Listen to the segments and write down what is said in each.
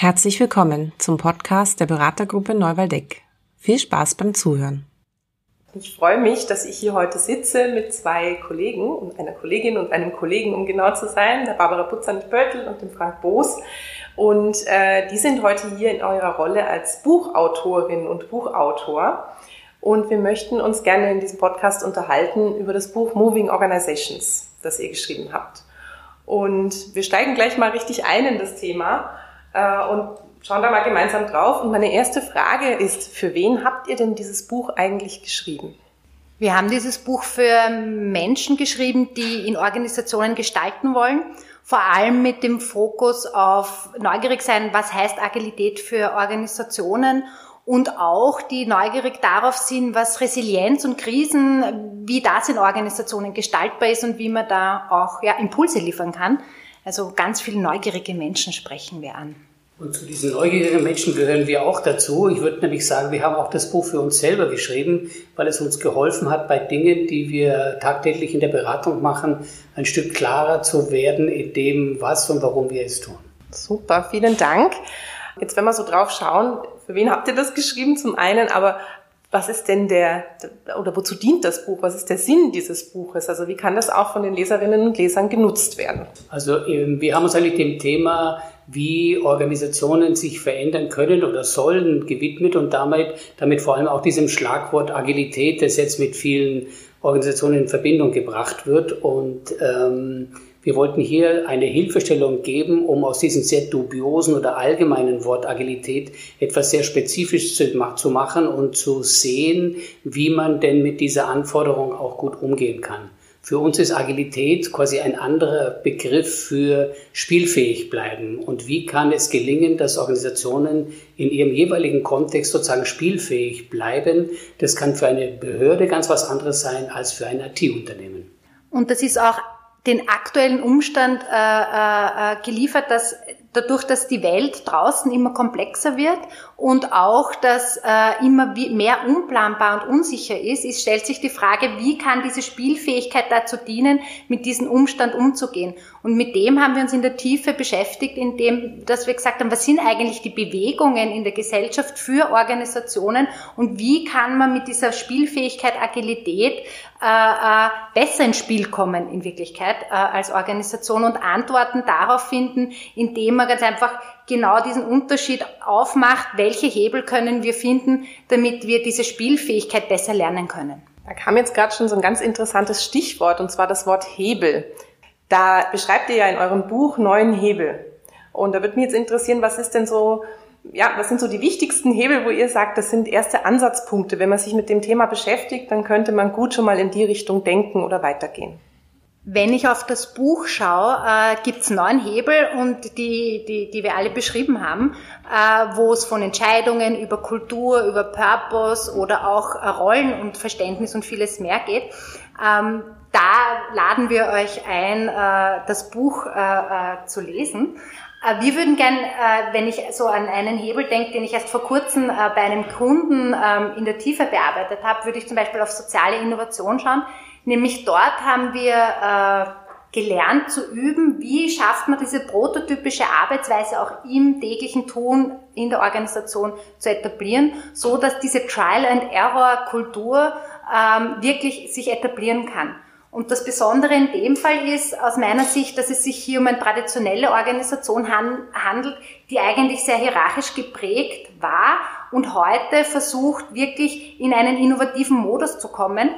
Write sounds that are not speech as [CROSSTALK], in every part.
Herzlich willkommen zum Podcast der Beratergruppe Neuwaldeck. Viel Spaß beim Zuhören. Ich freue mich, dass ich hier heute sitze mit zwei Kollegen, einer Kollegin und einem Kollegen, um genau zu sein, der Barbara Putzanich-Böltel und dem Frank Boos. Und äh, die sind heute hier in eurer Rolle als Buchautorin und Buchautor. Und wir möchten uns gerne in diesem Podcast unterhalten über das Buch Moving Organizations, das ihr geschrieben habt. Und wir steigen gleich mal richtig ein in das Thema und schauen da mal gemeinsam drauf. Und meine erste Frage ist, für wen habt ihr denn dieses Buch eigentlich geschrieben? Wir haben dieses Buch für Menschen geschrieben, die in Organisationen gestalten wollen, vor allem mit dem Fokus auf neugierig sein, was heißt Agilität für Organisationen und auch die neugierig darauf sind, was Resilienz und Krisen, wie das in Organisationen gestaltbar ist und wie man da auch ja, Impulse liefern kann. Also ganz viele neugierige Menschen sprechen wir an. Und zu diesen neugierigen Menschen gehören wir auch dazu. Ich würde nämlich sagen, wir haben auch das Buch für uns selber geschrieben, weil es uns geholfen hat, bei Dingen, die wir tagtäglich in der Beratung machen, ein Stück klarer zu werden in dem, was und warum wir es tun. Super, vielen Dank. Jetzt, wenn wir so drauf schauen, für wen habt ihr das geschrieben zum einen, aber was ist denn der, oder wozu dient das Buch? Was ist der Sinn dieses Buches? Also wie kann das auch von den Leserinnen und Lesern genutzt werden? Also ähm, wir haben uns eigentlich dem Thema, wie Organisationen sich verändern können oder sollen, gewidmet und damit, damit vor allem auch diesem Schlagwort Agilität, das jetzt mit vielen Organisationen in Verbindung gebracht wird. Und ähm, wir wollten hier eine Hilfestellung geben, um aus diesem sehr dubiosen oder allgemeinen Wort Agilität etwas sehr Spezifisches zu machen und zu sehen, wie man denn mit dieser Anforderung auch gut umgehen kann. Für uns ist Agilität quasi ein anderer Begriff für spielfähig bleiben. Und wie kann es gelingen, dass Organisationen in ihrem jeweiligen Kontext sozusagen spielfähig bleiben? Das kann für eine Behörde ganz was anderes sein als für ein IT-Unternehmen. Und das ist auch den aktuellen Umstand äh, äh, äh, geliefert, dass dadurch, dass die Welt draußen immer komplexer wird und auch, dass äh, immer mehr unplanbar und unsicher ist, ist, stellt sich die Frage, wie kann diese Spielfähigkeit dazu dienen, mit diesem Umstand umzugehen. Und mit dem haben wir uns in der Tiefe beschäftigt, indem, dass wir gesagt haben, was sind eigentlich die Bewegungen in der Gesellschaft für Organisationen und wie kann man mit dieser Spielfähigkeit, Agilität äh, äh, besser ins Spiel kommen in Wirklichkeit äh, als Organisation und Antworten darauf finden, indem man ganz einfach genau diesen Unterschied aufmacht, welche Hebel können wir finden, damit wir diese Spielfähigkeit besser lernen können. Da kam jetzt gerade schon so ein ganz interessantes Stichwort, und zwar das Wort Hebel. Da beschreibt ihr ja in eurem Buch neun Hebel. Und da würde mich jetzt interessieren, was ist denn so ja, was sind so die wichtigsten Hebel, wo ihr sagt, das sind erste Ansatzpunkte? Wenn man sich mit dem Thema beschäftigt, dann könnte man gut schon mal in die Richtung denken oder weitergehen. Wenn ich auf das Buch schaue, äh, gibt es neun Hebel und die, die, die wir alle beschrieben haben, äh, wo es von Entscheidungen über Kultur, über Purpose oder auch äh, Rollen und Verständnis und vieles mehr geht. Ähm, da laden wir euch ein, äh, das Buch äh, äh, zu lesen. Äh, wir würden gern, äh, wenn ich so an einen Hebel denke, den ich erst vor kurzem äh, bei einem Kunden ähm, in der Tiefe bearbeitet habe, würde ich zum Beispiel auf soziale Innovation schauen. Nämlich dort haben wir gelernt zu üben, wie schafft man diese prototypische Arbeitsweise auch im täglichen Tun in der Organisation zu etablieren, so dass diese Trial and Error Kultur ähm, wirklich sich etablieren kann. Und das Besondere in dem Fall ist aus meiner Sicht, dass es sich hier um eine traditionelle Organisation handelt, die eigentlich sehr hierarchisch geprägt war und heute versucht, wirklich in einen innovativen Modus zu kommen,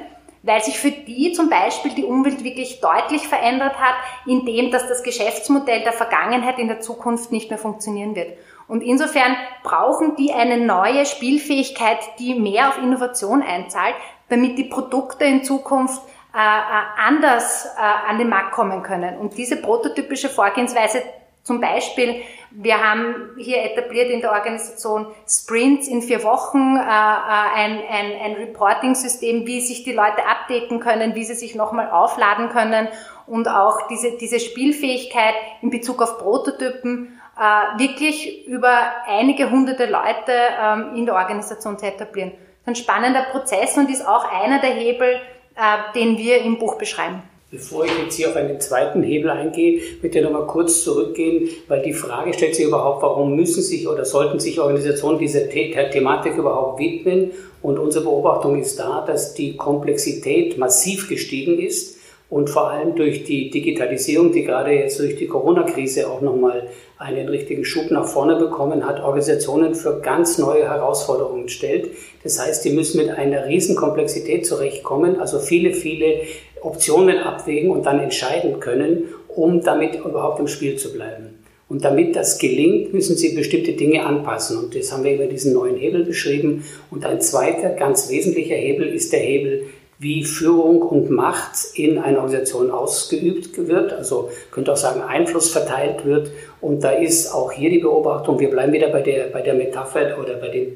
weil sich für die zum Beispiel die Umwelt wirklich deutlich verändert hat, indem dass das Geschäftsmodell der Vergangenheit in der Zukunft nicht mehr funktionieren wird. Und insofern brauchen die eine neue Spielfähigkeit, die mehr auf Innovation einzahlt, damit die Produkte in Zukunft anders äh, an den Markt kommen können. Und diese prototypische Vorgehensweise zum Beispiel, wir haben hier etabliert in der Organisation Sprints in vier Wochen, äh, ein, ein, ein Reporting-System, wie sich die Leute updaten können, wie sie sich nochmal aufladen können und auch diese, diese Spielfähigkeit in Bezug auf Prototypen äh, wirklich über einige hunderte Leute ähm, in der Organisation zu etablieren. Das ist ein spannender Prozess und ist auch einer der Hebel, äh, den wir im Buch beschreiben. Bevor ich jetzt hier auf einen zweiten Hebel eingehe, möchte ich nochmal kurz zurückgehen, weil die Frage stellt sich überhaupt, warum müssen sich oder sollten sich Organisationen dieser The Thematik überhaupt widmen? Und unsere Beobachtung ist da, dass die Komplexität massiv gestiegen ist und vor allem durch die Digitalisierung, die gerade jetzt durch die Corona-Krise auch nochmal einen richtigen Schub nach vorne bekommen hat, Organisationen für ganz neue Herausforderungen stellt. Das heißt, die müssen mit einer riesen Komplexität zurechtkommen, also viele, viele Optionen abwägen und dann entscheiden können, um damit überhaupt im Spiel zu bleiben. Und damit das gelingt, müssen sie bestimmte Dinge anpassen. Und das haben wir über diesen neuen Hebel beschrieben. Und ein zweiter ganz wesentlicher Hebel ist der Hebel wie Führung und Macht in einer Organisation ausgeübt wird, also könnte auch sagen Einfluss verteilt wird. Und da ist auch hier die Beobachtung, wir bleiben wieder bei der, bei der Metapher oder bei dem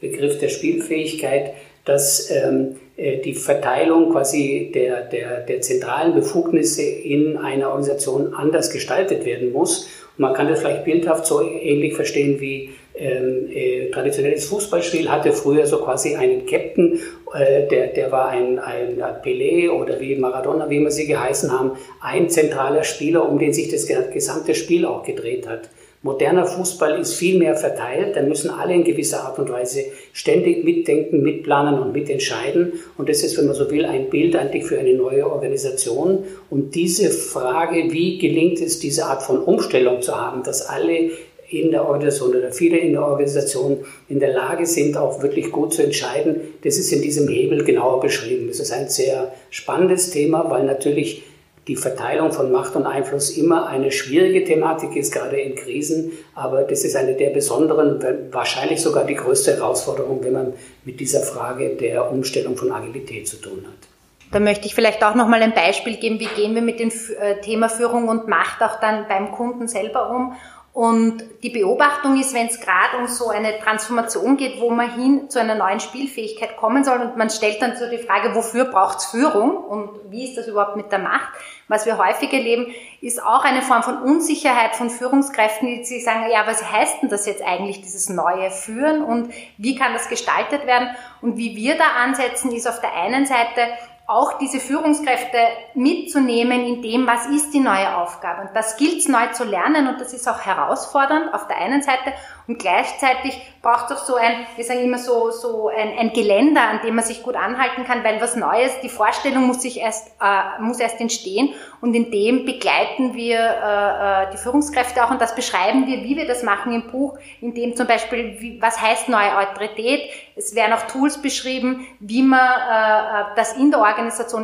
Begriff der Spielfähigkeit, dass ähm, äh, die Verteilung quasi der, der, der zentralen Befugnisse in einer Organisation anders gestaltet werden muss. Und man kann das vielleicht bildhaft so ähnlich verstehen wie ähm, äh, traditionelles Fußballspiel hatte früher so quasi einen Captain, äh, der, der war ein, ein Pelé oder wie Maradona, wie immer sie geheißen haben, ein zentraler Spieler, um den sich das gesamte Spiel auch gedreht hat. Moderner Fußball ist viel mehr verteilt, da müssen alle in gewisser Art und Weise ständig mitdenken, mitplanen und mitentscheiden. Und das ist, wenn man so will, ein Bild eigentlich für eine neue Organisation. Und diese Frage, wie gelingt es, diese Art von Umstellung zu haben, dass alle in der Organisation oder viele in der Organisation in der Lage sind, auch wirklich gut zu entscheiden. Das ist in diesem Hebel genauer beschrieben. Das ist ein sehr spannendes Thema, weil natürlich die Verteilung von Macht und Einfluss immer eine schwierige Thematik ist, gerade in Krisen. Aber das ist eine der besonderen, wahrscheinlich sogar die größte Herausforderung, wenn man mit dieser Frage der Umstellung von Agilität zu tun hat. Da möchte ich vielleicht auch noch mal ein Beispiel geben, wie gehen wir mit dem äh, Thema Führung und Macht auch dann beim Kunden selber um und die Beobachtung ist, wenn es gerade um so eine Transformation geht, wo man hin zu einer neuen Spielfähigkeit kommen soll und man stellt dann so die Frage, wofür braucht es Führung und wie ist das überhaupt mit der Macht? Was wir häufig erleben, ist auch eine Form von Unsicherheit von Führungskräften, die sich sagen, ja, was heißt denn das jetzt eigentlich, dieses neue Führen und wie kann das gestaltet werden? Und wie wir da ansetzen, ist auf der einen Seite auch diese Führungskräfte mitzunehmen in dem, was ist die neue Aufgabe. Und das gilt es neu zu lernen und das ist auch herausfordernd auf der einen Seite. Und gleichzeitig braucht es auch so ein, wir sagen immer so, so ein, ein Geländer, an dem man sich gut anhalten kann, weil was Neues, die Vorstellung muss sich erst, äh, muss erst entstehen. Und in dem begleiten wir äh, äh, die Führungskräfte auch und das beschreiben wir, wie wir das machen im Buch, in dem zum Beispiel, wie, was heißt neue Autorität, es werden auch Tools beschrieben, wie man äh, äh das in der Organisation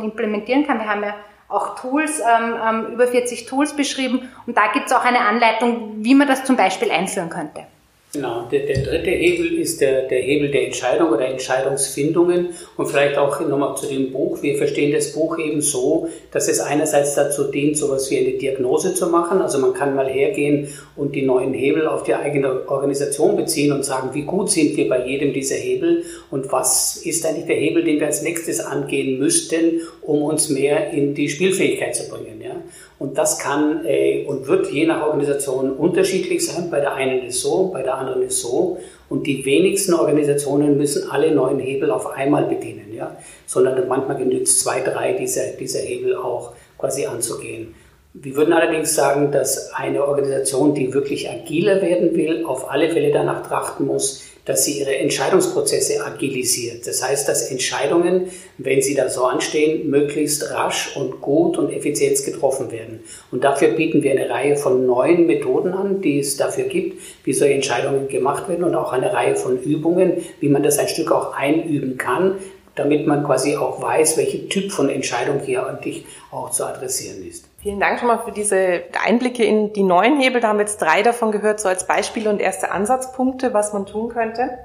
implementieren kann. Wir haben ja auch Tools, ähm, ähm, über 40 Tools beschrieben und da gibt es auch eine Anleitung, wie man das zum Beispiel einführen könnte. Genau, der, der dritte Hebel ist der, der Hebel der Entscheidung oder Entscheidungsfindungen und vielleicht auch nochmal zu dem Buch. Wir verstehen das Buch eben so, dass es einerseits dazu dient, sowas wie eine Diagnose zu machen. Also man kann mal hergehen und die neuen Hebel auf die eigene Organisation beziehen und sagen, wie gut sind wir bei jedem dieser Hebel und was ist eigentlich der Hebel, den wir als nächstes angehen müssten, um uns mehr in die Spielfähigkeit zu bringen. Ja? Und das kann äh, und wird je nach Organisation unterschiedlich sein. Bei der einen ist so, bei der anderen ist so. Und die wenigsten Organisationen müssen alle neuen Hebel auf einmal bedienen, ja? sondern manchmal genügt es zwei, drei dieser, dieser Hebel auch quasi anzugehen. Wir würden allerdings sagen, dass eine Organisation, die wirklich agiler werden will, auf alle Fälle danach trachten muss, dass sie ihre Entscheidungsprozesse agilisiert. Das heißt, dass Entscheidungen, wenn sie da so anstehen, möglichst rasch und gut und effizient getroffen werden. Und dafür bieten wir eine Reihe von neuen Methoden an, die es dafür gibt, wie solche Entscheidungen gemacht werden und auch eine Reihe von Übungen, wie man das ein Stück auch einüben kann, damit man quasi auch weiß, welche Typ von Entscheidung hier eigentlich auch zu adressieren ist. Vielen Dank schon mal für diese Einblicke in die neuen Hebel. Da haben wir jetzt drei davon gehört, so als Beispiele und erste Ansatzpunkte, was man tun könnte.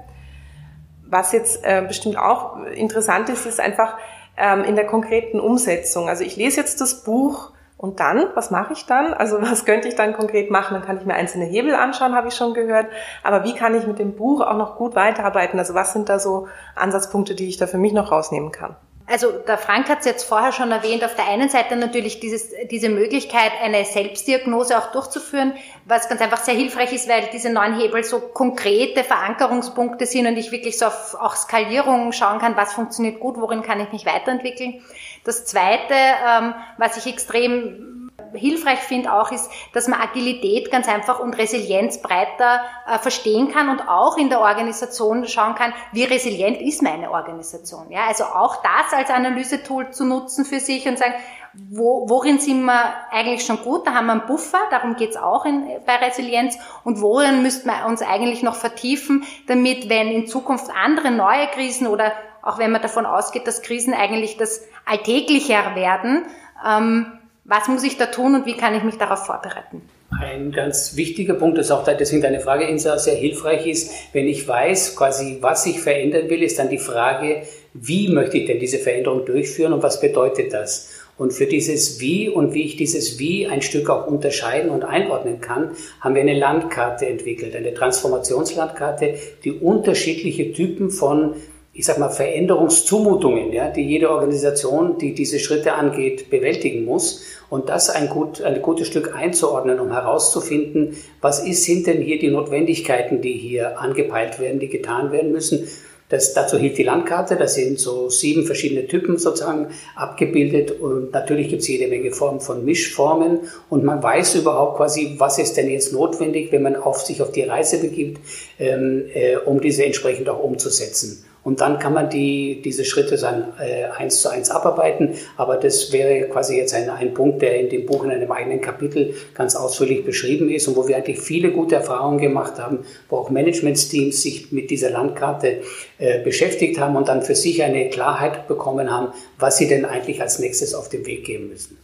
Was jetzt äh, bestimmt auch interessant ist, ist einfach ähm, in der konkreten Umsetzung. Also ich lese jetzt das Buch und dann, was mache ich dann? Also [LAUGHS] was könnte ich dann konkret machen? Dann kann ich mir einzelne Hebel anschauen, habe ich schon gehört. Aber wie kann ich mit dem Buch auch noch gut weiterarbeiten? Also was sind da so Ansatzpunkte, die ich da für mich noch rausnehmen kann? also der Frank hat es jetzt vorher schon erwähnt, auf der einen Seite natürlich dieses, diese Möglichkeit, eine Selbstdiagnose auch durchzuführen, was ganz einfach sehr hilfreich ist, weil diese neuen Hebel so konkrete Verankerungspunkte sind und ich wirklich so auf auch Skalierung schauen kann, was funktioniert gut, worin kann ich mich weiterentwickeln. Das Zweite, ähm, was ich extrem hilfreich finde auch ist, dass man Agilität ganz einfach und Resilienz breiter äh, verstehen kann und auch in der Organisation schauen kann, wie resilient ist meine Organisation. Ja, also auch das als Analysetool zu nutzen für sich und sagen, wo, worin sind wir eigentlich schon gut? Da haben wir einen Buffer, darum geht's auch in, bei Resilienz. Und worin müssten wir uns eigentlich noch vertiefen, damit, wenn in Zukunft andere neue Krisen oder auch wenn man davon ausgeht, dass Krisen eigentlich das Alltäglicher werden, ähm, was muss ich da tun und wie kann ich mich darauf vorbereiten? Ein ganz wichtiger Punkt ist auch, deswegen deine Frage, Insa, sehr hilfreich ist, wenn ich weiß, quasi, was ich verändern will, ist dann die Frage, wie möchte ich denn diese Veränderung durchführen und was bedeutet das? Und für dieses Wie und wie ich dieses Wie ein Stück auch unterscheiden und einordnen kann, haben wir eine Landkarte entwickelt, eine Transformationslandkarte, die unterschiedliche Typen von ich sag mal, Veränderungszumutungen, ja, die jede Organisation, die diese Schritte angeht, bewältigen muss. Und das ein, gut, ein gutes Stück einzuordnen, um herauszufinden, was ist, sind denn hier die Notwendigkeiten, die hier angepeilt werden, die getan werden müssen. Das, dazu hilft die Landkarte, da sind so sieben verschiedene Typen sozusagen abgebildet und natürlich gibt es jede Menge Formen von Mischformen und man weiß überhaupt quasi, was ist denn jetzt notwendig, wenn man auf sich auf die Reise begibt, ähm, äh, um diese entsprechend auch umzusetzen. Und dann kann man die, diese Schritte dann äh, eins zu eins abarbeiten. Aber das wäre quasi jetzt ein, ein Punkt, der in dem Buch in einem eigenen Kapitel ganz ausführlich beschrieben ist und wo wir eigentlich viele gute Erfahrungen gemacht haben, wo auch Managementsteams sich mit dieser Landkarte äh, beschäftigt haben und dann für sich eine Klarheit bekommen haben, was sie denn eigentlich als nächstes auf den Weg geben müssen.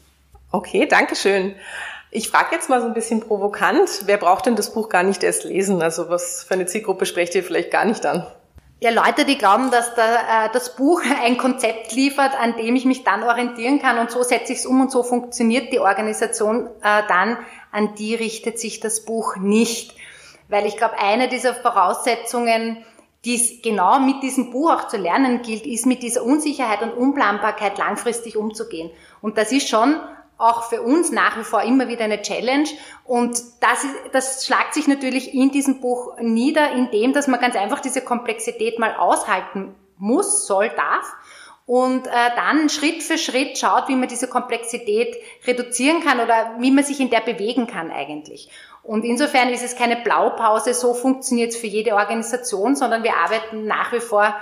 Okay, danke schön. Ich frage jetzt mal so ein bisschen provokant, wer braucht denn das Buch gar nicht erst lesen? Also was für eine Zielgruppe sprecht ihr vielleicht gar nicht an? Ja, Leute, die glauben, dass da, äh, das Buch [LAUGHS] ein Konzept liefert, an dem ich mich dann orientieren kann und so setze ich es um und so funktioniert die Organisation äh, dann, an die richtet sich das Buch nicht. Weil ich glaube, eine dieser Voraussetzungen, die es genau mit diesem Buch auch zu lernen gilt, ist mit dieser Unsicherheit und Unplanbarkeit langfristig umzugehen. Und das ist schon auch für uns nach wie vor immer wieder eine Challenge. Und das, ist, das schlagt sich natürlich in diesem Buch nieder, indem, dass man ganz einfach diese Komplexität mal aushalten muss, soll, darf. Und äh, dann Schritt für Schritt schaut, wie man diese Komplexität reduzieren kann oder wie man sich in der bewegen kann eigentlich. Und insofern ist es keine Blaupause, so funktioniert es für jede Organisation, sondern wir arbeiten nach wie vor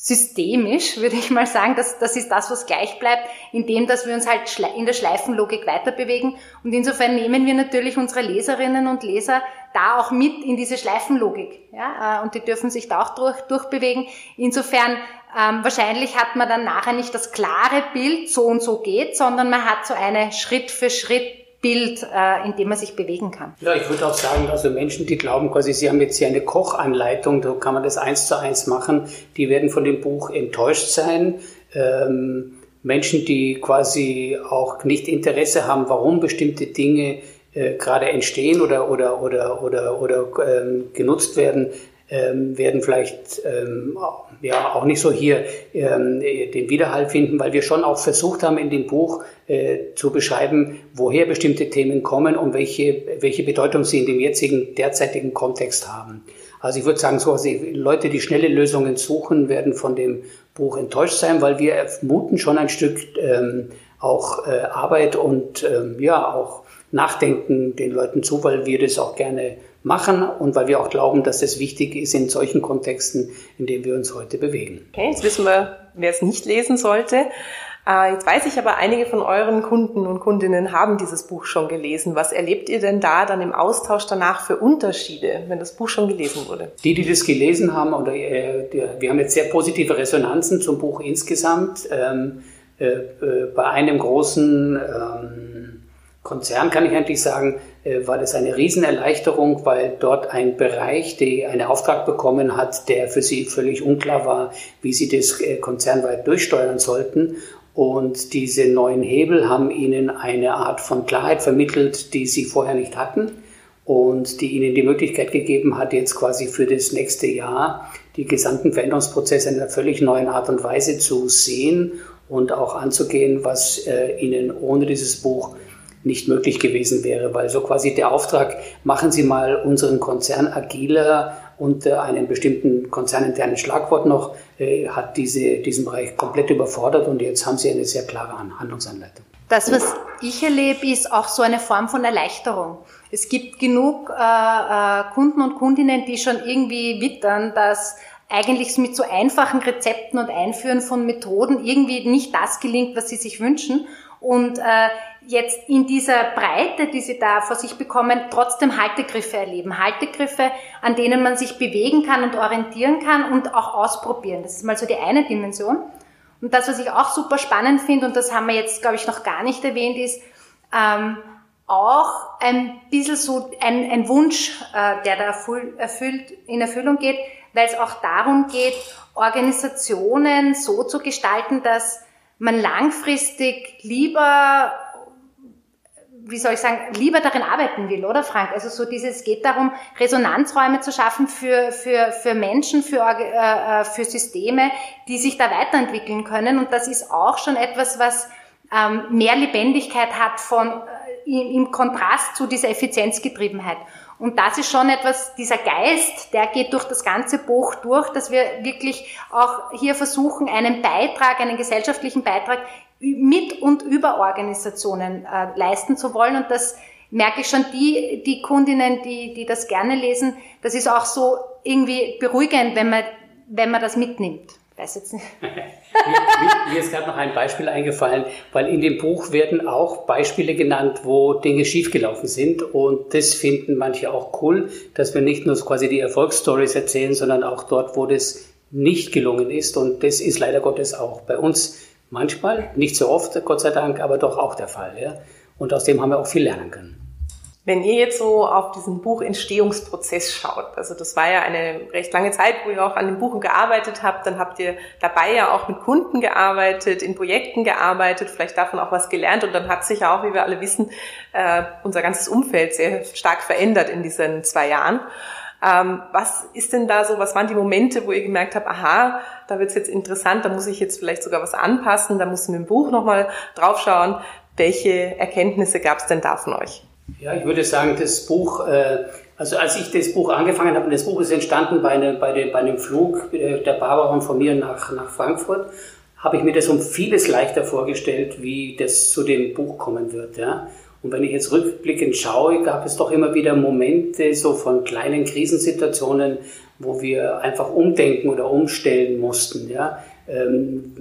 systemisch, würde ich mal sagen. Das, das ist das, was gleich bleibt, indem dass wir uns halt in der Schleifenlogik weiterbewegen. Und insofern nehmen wir natürlich unsere Leserinnen und Leser da auch mit in diese Schleifenlogik. Ja? Äh, und die dürfen sich da auch durch, durchbewegen. Insofern ähm, wahrscheinlich hat man dann nachher nicht das klare Bild, so und so geht, sondern man hat so eine Schritt für Schritt Bild, äh, in dem man sich bewegen kann. Ja, ich würde auch sagen, also Menschen, die glauben quasi, sie haben jetzt hier eine Kochanleitung, da kann man das eins zu eins machen, die werden von dem Buch enttäuscht sein. Ähm, Menschen, die quasi auch nicht Interesse haben, warum bestimmte Dinge äh, gerade entstehen oder, oder, oder, oder, oder ähm, genutzt werden, ähm, werden vielleicht ähm, ja auch nicht so hier ähm, den Widerhall finden, weil wir schon auch versucht haben, in dem Buch äh, zu beschreiben, woher bestimmte Themen kommen und welche, welche Bedeutung sie in dem jetzigen, derzeitigen Kontext haben. Also ich würde sagen, so also Leute, die schnelle Lösungen suchen, werden von dem Buch enttäuscht sein, weil wir vermuten schon ein Stück ähm, auch äh, Arbeit und ähm, ja auch Nachdenken den Leuten zu, weil wir das auch gerne machen und weil wir auch glauben, dass es wichtig ist in solchen Kontexten, in denen wir uns heute bewegen. Okay, jetzt wissen wir, wer es nicht lesen sollte. Äh, jetzt weiß ich aber, einige von euren Kunden und Kundinnen haben dieses Buch schon gelesen. Was erlebt ihr denn da dann im Austausch danach für Unterschiede, wenn das Buch schon gelesen wurde? Die, die das gelesen haben, oder äh, wir haben jetzt sehr positive Resonanzen zum Buch insgesamt. Ähm, äh, äh bei einem großen ähm, Konzern kann ich eigentlich sagen, äh, war das eine Riesenerleichterung, weil dort ein Bereich, der einen Auftrag bekommen hat, der für sie völlig unklar war, wie sie das äh, konzernweit durchsteuern sollten. Und diese neuen Hebel haben ihnen eine Art von Klarheit vermittelt, die sie vorher nicht hatten und die ihnen die Möglichkeit gegeben hat, jetzt quasi für das nächste Jahr die gesamten Veränderungsprozesse in einer völlig neuen Art und Weise zu sehen und auch anzugehen, was äh, ihnen ohne dieses Buch nicht möglich gewesen wäre, weil so quasi der Auftrag, machen Sie mal unseren Konzern agiler unter einem bestimmten konzerninternen Schlagwort noch, äh, hat diese, diesen Bereich komplett überfordert und jetzt haben Sie eine sehr klare Handlungsanleitung. Das, was ich erlebe, ist auch so eine Form von Erleichterung. Es gibt genug äh, äh, Kunden und Kundinnen, die schon irgendwie wittern, dass eigentlich mit so einfachen Rezepten und Einführen von Methoden irgendwie nicht das gelingt, was sie sich wünschen. Und äh, jetzt in dieser Breite, die sie da vor sich bekommen, trotzdem Haltegriffe erleben. Haltegriffe, an denen man sich bewegen kann und orientieren kann und auch ausprobieren. Das ist mal so die eine Dimension. Und das, was ich auch super spannend finde, und das haben wir jetzt, glaube ich, noch gar nicht erwähnt, ist ähm, auch ein bisschen so ein, ein Wunsch, äh, der da erfüllt, in Erfüllung geht, weil es auch darum geht, Organisationen so zu gestalten, dass man langfristig lieber, wie soll ich sagen, lieber darin arbeiten will, oder Frank? Also so dieses, es geht darum, Resonanzräume zu schaffen für, für, für Menschen, für, äh, äh, für Systeme, die sich da weiterentwickeln können. Und das ist auch schon etwas, was ähm, mehr Lebendigkeit hat von, äh, im Kontrast zu dieser Effizienzgetriebenheit. Und das ist schon etwas, dieser Geist, der geht durch das ganze Buch durch, dass wir wirklich auch hier versuchen, einen Beitrag, einen gesellschaftlichen Beitrag mit und über Organisationen äh, leisten zu wollen. Und das merke ich schon, die, die Kundinnen, die, die das gerne lesen, das ist auch so irgendwie beruhigend, wenn man, wenn man das mitnimmt weiß jetzt nicht. [LAUGHS] mir, mir ist gerade noch ein Beispiel eingefallen, weil in dem Buch werden auch Beispiele genannt, wo Dinge schiefgelaufen sind. Und das finden manche auch cool, dass wir nicht nur quasi die Erfolgsstories erzählen, sondern auch dort, wo das nicht gelungen ist. Und das ist leider Gottes auch bei uns manchmal, nicht so oft, Gott sei Dank, aber doch auch der Fall. Ja? Und aus dem haben wir auch viel lernen können. Wenn ihr jetzt so auf diesen Buchentstehungsprozess schaut, also das war ja eine recht lange Zeit, wo ihr auch an den Buchen gearbeitet habt, dann habt ihr dabei ja auch mit Kunden gearbeitet, in Projekten gearbeitet, vielleicht davon auch was gelernt und dann hat sich ja auch, wie wir alle wissen, äh, unser ganzes Umfeld sehr stark verändert in diesen zwei Jahren. Ähm, was ist denn da so, was waren die Momente, wo ihr gemerkt habt, aha, da wird's jetzt interessant, da muss ich jetzt vielleicht sogar was anpassen, da muss ich mit dem Buch nochmal draufschauen. Welche Erkenntnisse gab's denn da von euch? Ja, ich würde sagen, das Buch, äh, also als ich das Buch angefangen habe, das Buch ist entstanden bei, einem, bei, dem, bei einem Flug äh, der Barbara und von mir nach, nach Frankfurt, habe ich mir das um vieles leichter vorgestellt, wie das zu dem Buch kommen wird. Ja? Und wenn ich jetzt rückblickend schaue, gab es doch immer wieder Momente so von kleinen Krisensituationen, wo wir einfach umdenken oder umstellen mussten. Ja? Ähm,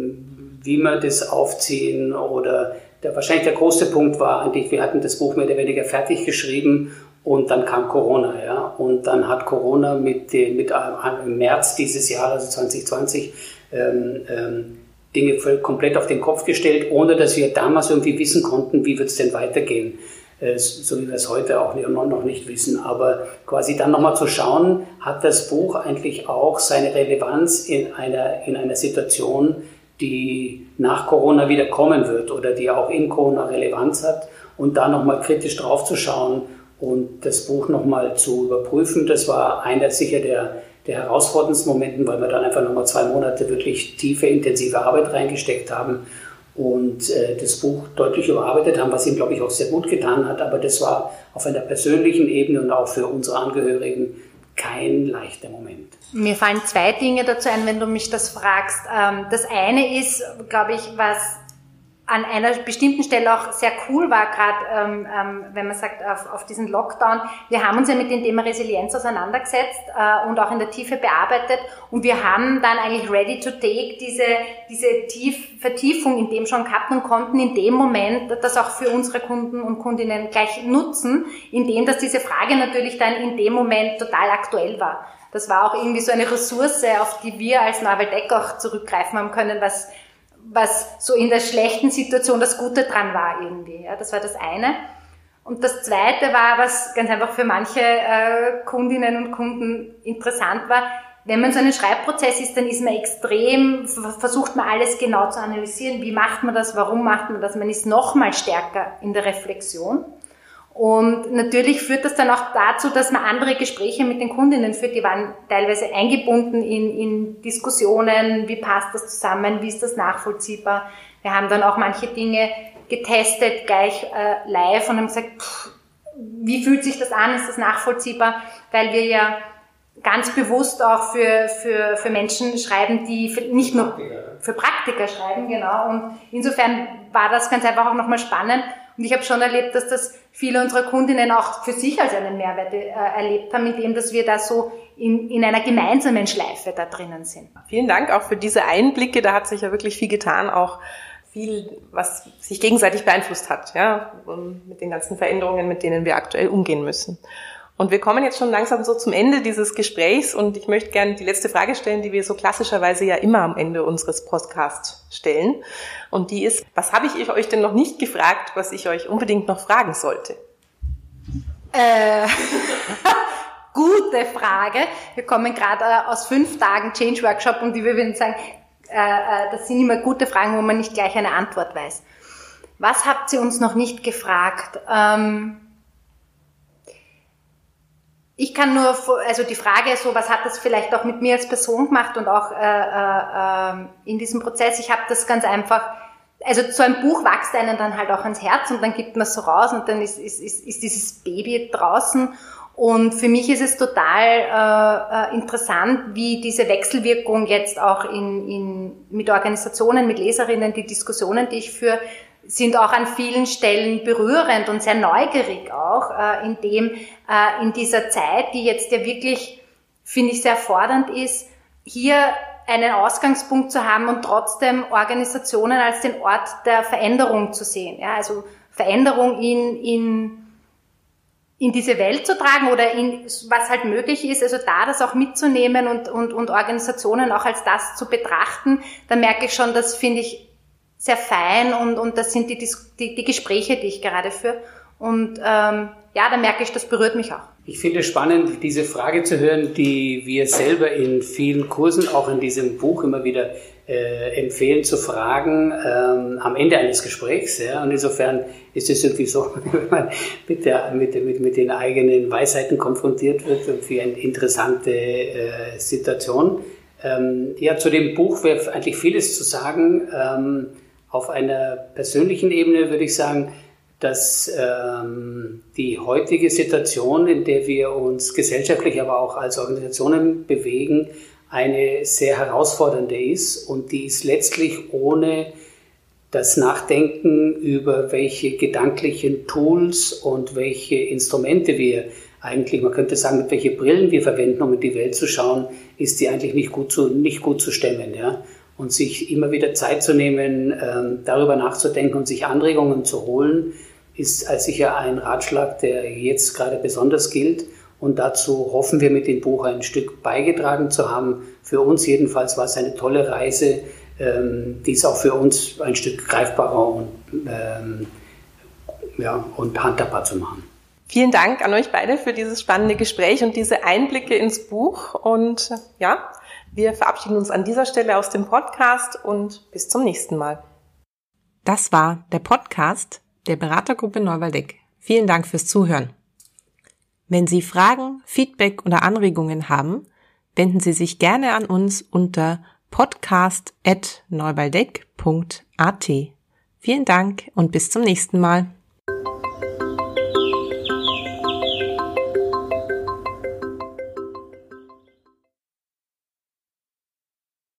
wie wir das aufziehen oder der, wahrscheinlich der große Punkt war eigentlich, wir hatten das Buch mehr oder weniger fertig geschrieben und dann kam Corona, ja. Und dann hat Corona mit, mit äh, im März dieses Jahres, also 2020, ähm, ähm, Dinge komplett auf den Kopf gestellt, ohne dass wir damals irgendwie wissen konnten, wie wird es denn weitergehen. Äh, so wie wir es heute auch noch nicht wissen. Aber quasi dann nochmal zu schauen, hat das Buch eigentlich auch seine Relevanz in einer, in einer Situation, die nach Corona wieder kommen wird oder die auch in Corona Relevanz hat und da nochmal kritisch drauf zu schauen und das Buch nochmal zu überprüfen. Das war einer sicher der, der herausforderndsten Momenten, weil wir dann einfach nochmal zwei Monate wirklich tiefe, intensive Arbeit reingesteckt haben und äh, das Buch deutlich überarbeitet haben, was ihm, glaube ich, auch sehr gut getan hat. Aber das war auf einer persönlichen Ebene und auch für unsere Angehörigen kein leichter Moment. Mir fallen zwei Dinge dazu ein, wenn du mich das fragst. Ähm, das eine ist, glaube ich, was an einer bestimmten Stelle auch sehr cool war, gerade ähm, ähm, wenn man sagt, auf, auf diesen Lockdown. Wir haben uns ja mit dem Thema Resilienz auseinandergesetzt äh, und auch in der Tiefe bearbeitet und wir haben dann eigentlich ready to take diese, diese Tief Vertiefung in dem schon gehabt und konnten in dem Moment das auch für unsere Kunden und Kundinnen gleich nutzen, indem dass diese Frage natürlich dann in dem Moment total aktuell war. Das war auch irgendwie so eine Ressource, auf die wir als Naveldeck auch zurückgreifen haben können, was was so in der schlechten Situation das Gute dran war irgendwie. Ja, das war das eine. Und das zweite war, was ganz einfach für manche äh, Kundinnen und Kunden interessant war, wenn man so einen Schreibprozess ist, dann ist man extrem, versucht man alles genau zu analysieren. Wie macht man das? Warum macht man das? Man ist noch mal stärker in der Reflexion. Und natürlich führt das dann auch dazu, dass man andere Gespräche mit den Kundinnen führt. Die waren teilweise eingebunden in, in Diskussionen, wie passt das zusammen, wie ist das nachvollziehbar. Wir haben dann auch manche Dinge getestet gleich äh, live und haben gesagt, pff, wie fühlt sich das an? Ist das nachvollziehbar? Weil wir ja ganz bewusst auch für, für, für Menschen schreiben, die für, nicht nur für Praktiker schreiben, genau. Und insofern war das ganz einfach auch nochmal spannend. Und ich habe schon erlebt, dass das viele unserer Kundinnen auch für sich als einen Mehrwert äh, erlebt haben, indem dass wir da so in, in einer gemeinsamen Schleife da drinnen sind. Vielen Dank auch für diese Einblicke. Da hat sich ja wirklich viel getan, auch viel, was sich gegenseitig beeinflusst hat, ja, mit den ganzen Veränderungen, mit denen wir aktuell umgehen müssen. Und wir kommen jetzt schon langsam so zum Ende dieses Gesprächs und ich möchte gerne die letzte Frage stellen, die wir so klassischerweise ja immer am Ende unseres Podcasts stellen. Und die ist, was habe ich euch denn noch nicht gefragt, was ich euch unbedingt noch fragen sollte? Äh, [LAUGHS] gute Frage. Wir kommen gerade äh, aus fünf Tagen Change Workshop und die wir würden sagen, äh, äh, das sind immer gute Fragen, wo man nicht gleich eine Antwort weiß. Was habt ihr uns noch nicht gefragt? Ähm, ich kann nur, also die Frage so, was hat das vielleicht auch mit mir als Person gemacht und auch äh, äh, in diesem Prozess? Ich habe das ganz einfach, also so ein Buch wächst einen dann halt auch ans Herz und dann gibt man es so raus und dann ist, ist, ist, ist dieses Baby draußen. Und für mich ist es total äh, äh interessant, wie diese Wechselwirkung jetzt auch in, in, mit Organisationen, mit Leserinnen, die Diskussionen, die ich führe, sind auch an vielen Stellen berührend und sehr neugierig auch, äh, in dem äh, in dieser Zeit, die jetzt ja wirklich, finde ich, sehr fordernd ist, hier einen Ausgangspunkt zu haben und trotzdem Organisationen als den Ort der Veränderung zu sehen. Ja, also Veränderung in, in, in diese Welt zu tragen oder in, was halt möglich ist, also da das auch mitzunehmen und, und, und Organisationen auch als das zu betrachten, da merke ich schon, das finde ich sehr fein und, und das sind die, die, die Gespräche, die ich gerade führe. Und ähm, ja, da merke ich, das berührt mich auch. Ich finde es spannend, diese Frage zu hören, die wir selber in vielen Kursen, auch in diesem Buch immer wieder äh, empfehlen zu fragen ähm, am Ende eines Gesprächs. Ja? Und insofern ist es irgendwie so, [LAUGHS] wenn man mit, der, mit, mit, mit den eigenen Weisheiten konfrontiert wird, irgendwie eine interessante äh, Situation. Ähm, ja, zu dem Buch wäre eigentlich vieles zu sagen. Ähm, auf einer persönlichen Ebene würde ich sagen, dass ähm, die heutige Situation, in der wir uns gesellschaftlich, aber auch als Organisationen bewegen, eine sehr herausfordernde ist und die ist letztlich ohne das Nachdenken über welche gedanklichen Tools und welche Instrumente wir eigentlich, man könnte sagen, mit welche Brillen wir verwenden, um in die Welt zu schauen, ist die eigentlich nicht gut zu, nicht gut zu stemmen. Ja? Und sich immer wieder Zeit zu nehmen, ähm, darüber nachzudenken und sich Anregungen zu holen, ist sicher ein Ratschlag, der jetzt gerade besonders gilt. Und dazu hoffen wir mit dem Buch ein Stück beigetragen zu haben. Für uns jedenfalls war es eine tolle Reise, ähm, die ist auch für uns ein Stück greifbarer und, ähm, ja, und handhabbar zu machen. Vielen Dank an euch beide für dieses spannende Gespräch und diese Einblicke ins Buch. Und ja, wir verabschieden uns an dieser Stelle aus dem Podcast und bis zum nächsten Mal. Das war der Podcast der Beratergruppe Neuwaldeck. Vielen Dank fürs Zuhören. Wenn Sie Fragen, Feedback oder Anregungen haben, wenden Sie sich gerne an uns unter podcast.neuwaldeck.at. Vielen Dank und bis zum nächsten Mal.